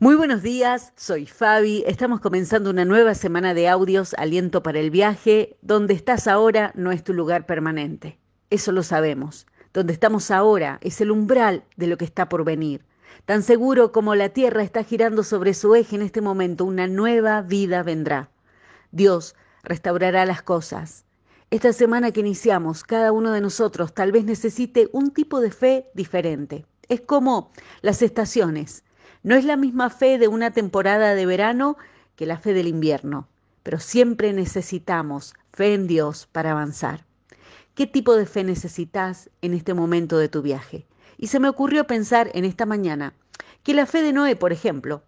Muy buenos días, soy Fabi. Estamos comenzando una nueva semana de audios Aliento para el viaje. Donde estás ahora no es tu lugar permanente. Eso lo sabemos. Donde estamos ahora es el umbral de lo que está por venir. Tan seguro como la Tierra está girando sobre su eje en este momento, una nueva vida vendrá. Dios restaurará las cosas. Esta semana que iniciamos, cada uno de nosotros tal vez necesite un tipo de fe diferente. Es como las estaciones. No es la misma fe de una temporada de verano que la fe del invierno, pero siempre necesitamos fe en Dios para avanzar. ¿Qué tipo de fe necesitas en este momento de tu viaje? Y se me ocurrió pensar en esta mañana que la fe de Noé, por ejemplo,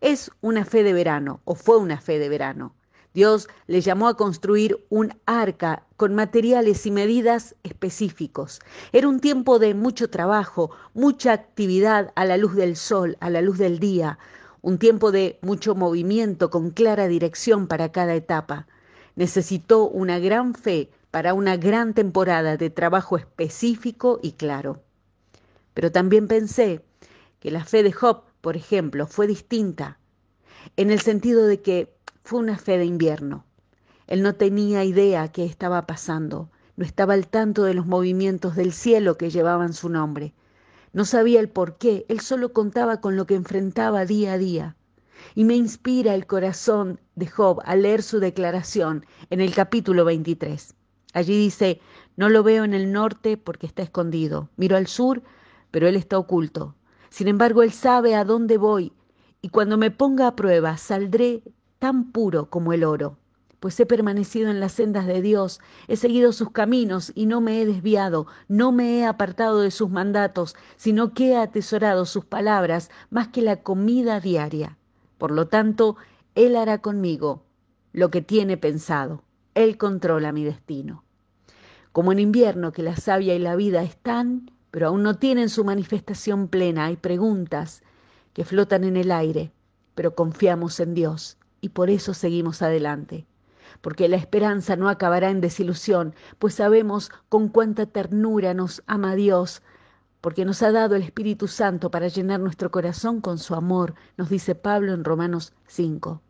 es una fe de verano o fue una fe de verano. Dios le llamó a construir un arca con materiales y medidas específicos. Era un tiempo de mucho trabajo, mucha actividad a la luz del sol, a la luz del día, un tiempo de mucho movimiento con clara dirección para cada etapa. Necesitó una gran fe para una gran temporada de trabajo específico y claro. Pero también pensé que la fe de Job, por ejemplo, fue distinta, en el sentido de que fue una fe de invierno. Él no tenía idea qué estaba pasando, no estaba al tanto de los movimientos del cielo que llevaban su nombre. No sabía el por qué, él solo contaba con lo que enfrentaba día a día. Y me inspira el corazón de Job al leer su declaración en el capítulo 23. Allí dice, no lo veo en el norte porque está escondido. Miro al sur, pero él está oculto. Sin embargo, él sabe a dónde voy y cuando me ponga a prueba saldré tan puro como el oro, pues he permanecido en las sendas de Dios, he seguido sus caminos y no me he desviado, no me he apartado de sus mandatos, sino que he atesorado sus palabras más que la comida diaria. Por lo tanto, Él hará conmigo lo que tiene pensado, Él controla mi destino. Como en invierno que la savia y la vida están, pero aún no tienen su manifestación plena, hay preguntas que flotan en el aire, pero confiamos en Dios y por eso seguimos adelante. Porque la esperanza no acabará en desilusión, pues sabemos con cuánta ternura nos ama Dios, porque nos ha dado el Espíritu Santo para llenar nuestro corazón con su amor, nos dice Pablo en Romanos 5.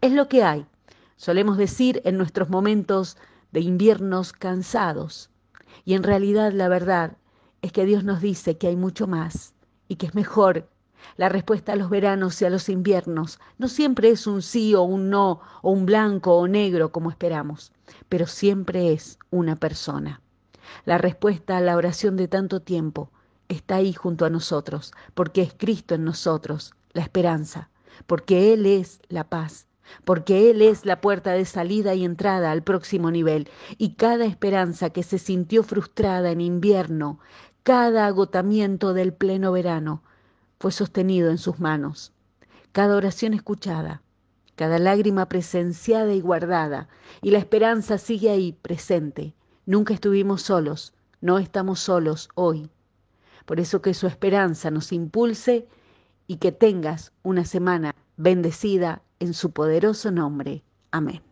Es lo que hay, solemos decir en nuestros momentos de inviernos cansados. Y en realidad la verdad es que Dios nos dice que hay mucho más y que es mejor la respuesta a los veranos y a los inviernos no siempre es un sí o un no, o un blanco o negro como esperamos, pero siempre es una persona. La respuesta a la oración de tanto tiempo está ahí junto a nosotros, porque es Cristo en nosotros, la esperanza, porque Él es la paz, porque Él es la puerta de salida y entrada al próximo nivel, y cada esperanza que se sintió frustrada en invierno, cada agotamiento del pleno verano, fue sostenido en sus manos. Cada oración escuchada, cada lágrima presenciada y guardada, y la esperanza sigue ahí presente. Nunca estuvimos solos, no estamos solos hoy. Por eso que su esperanza nos impulse y que tengas una semana bendecida en su poderoso nombre. Amén.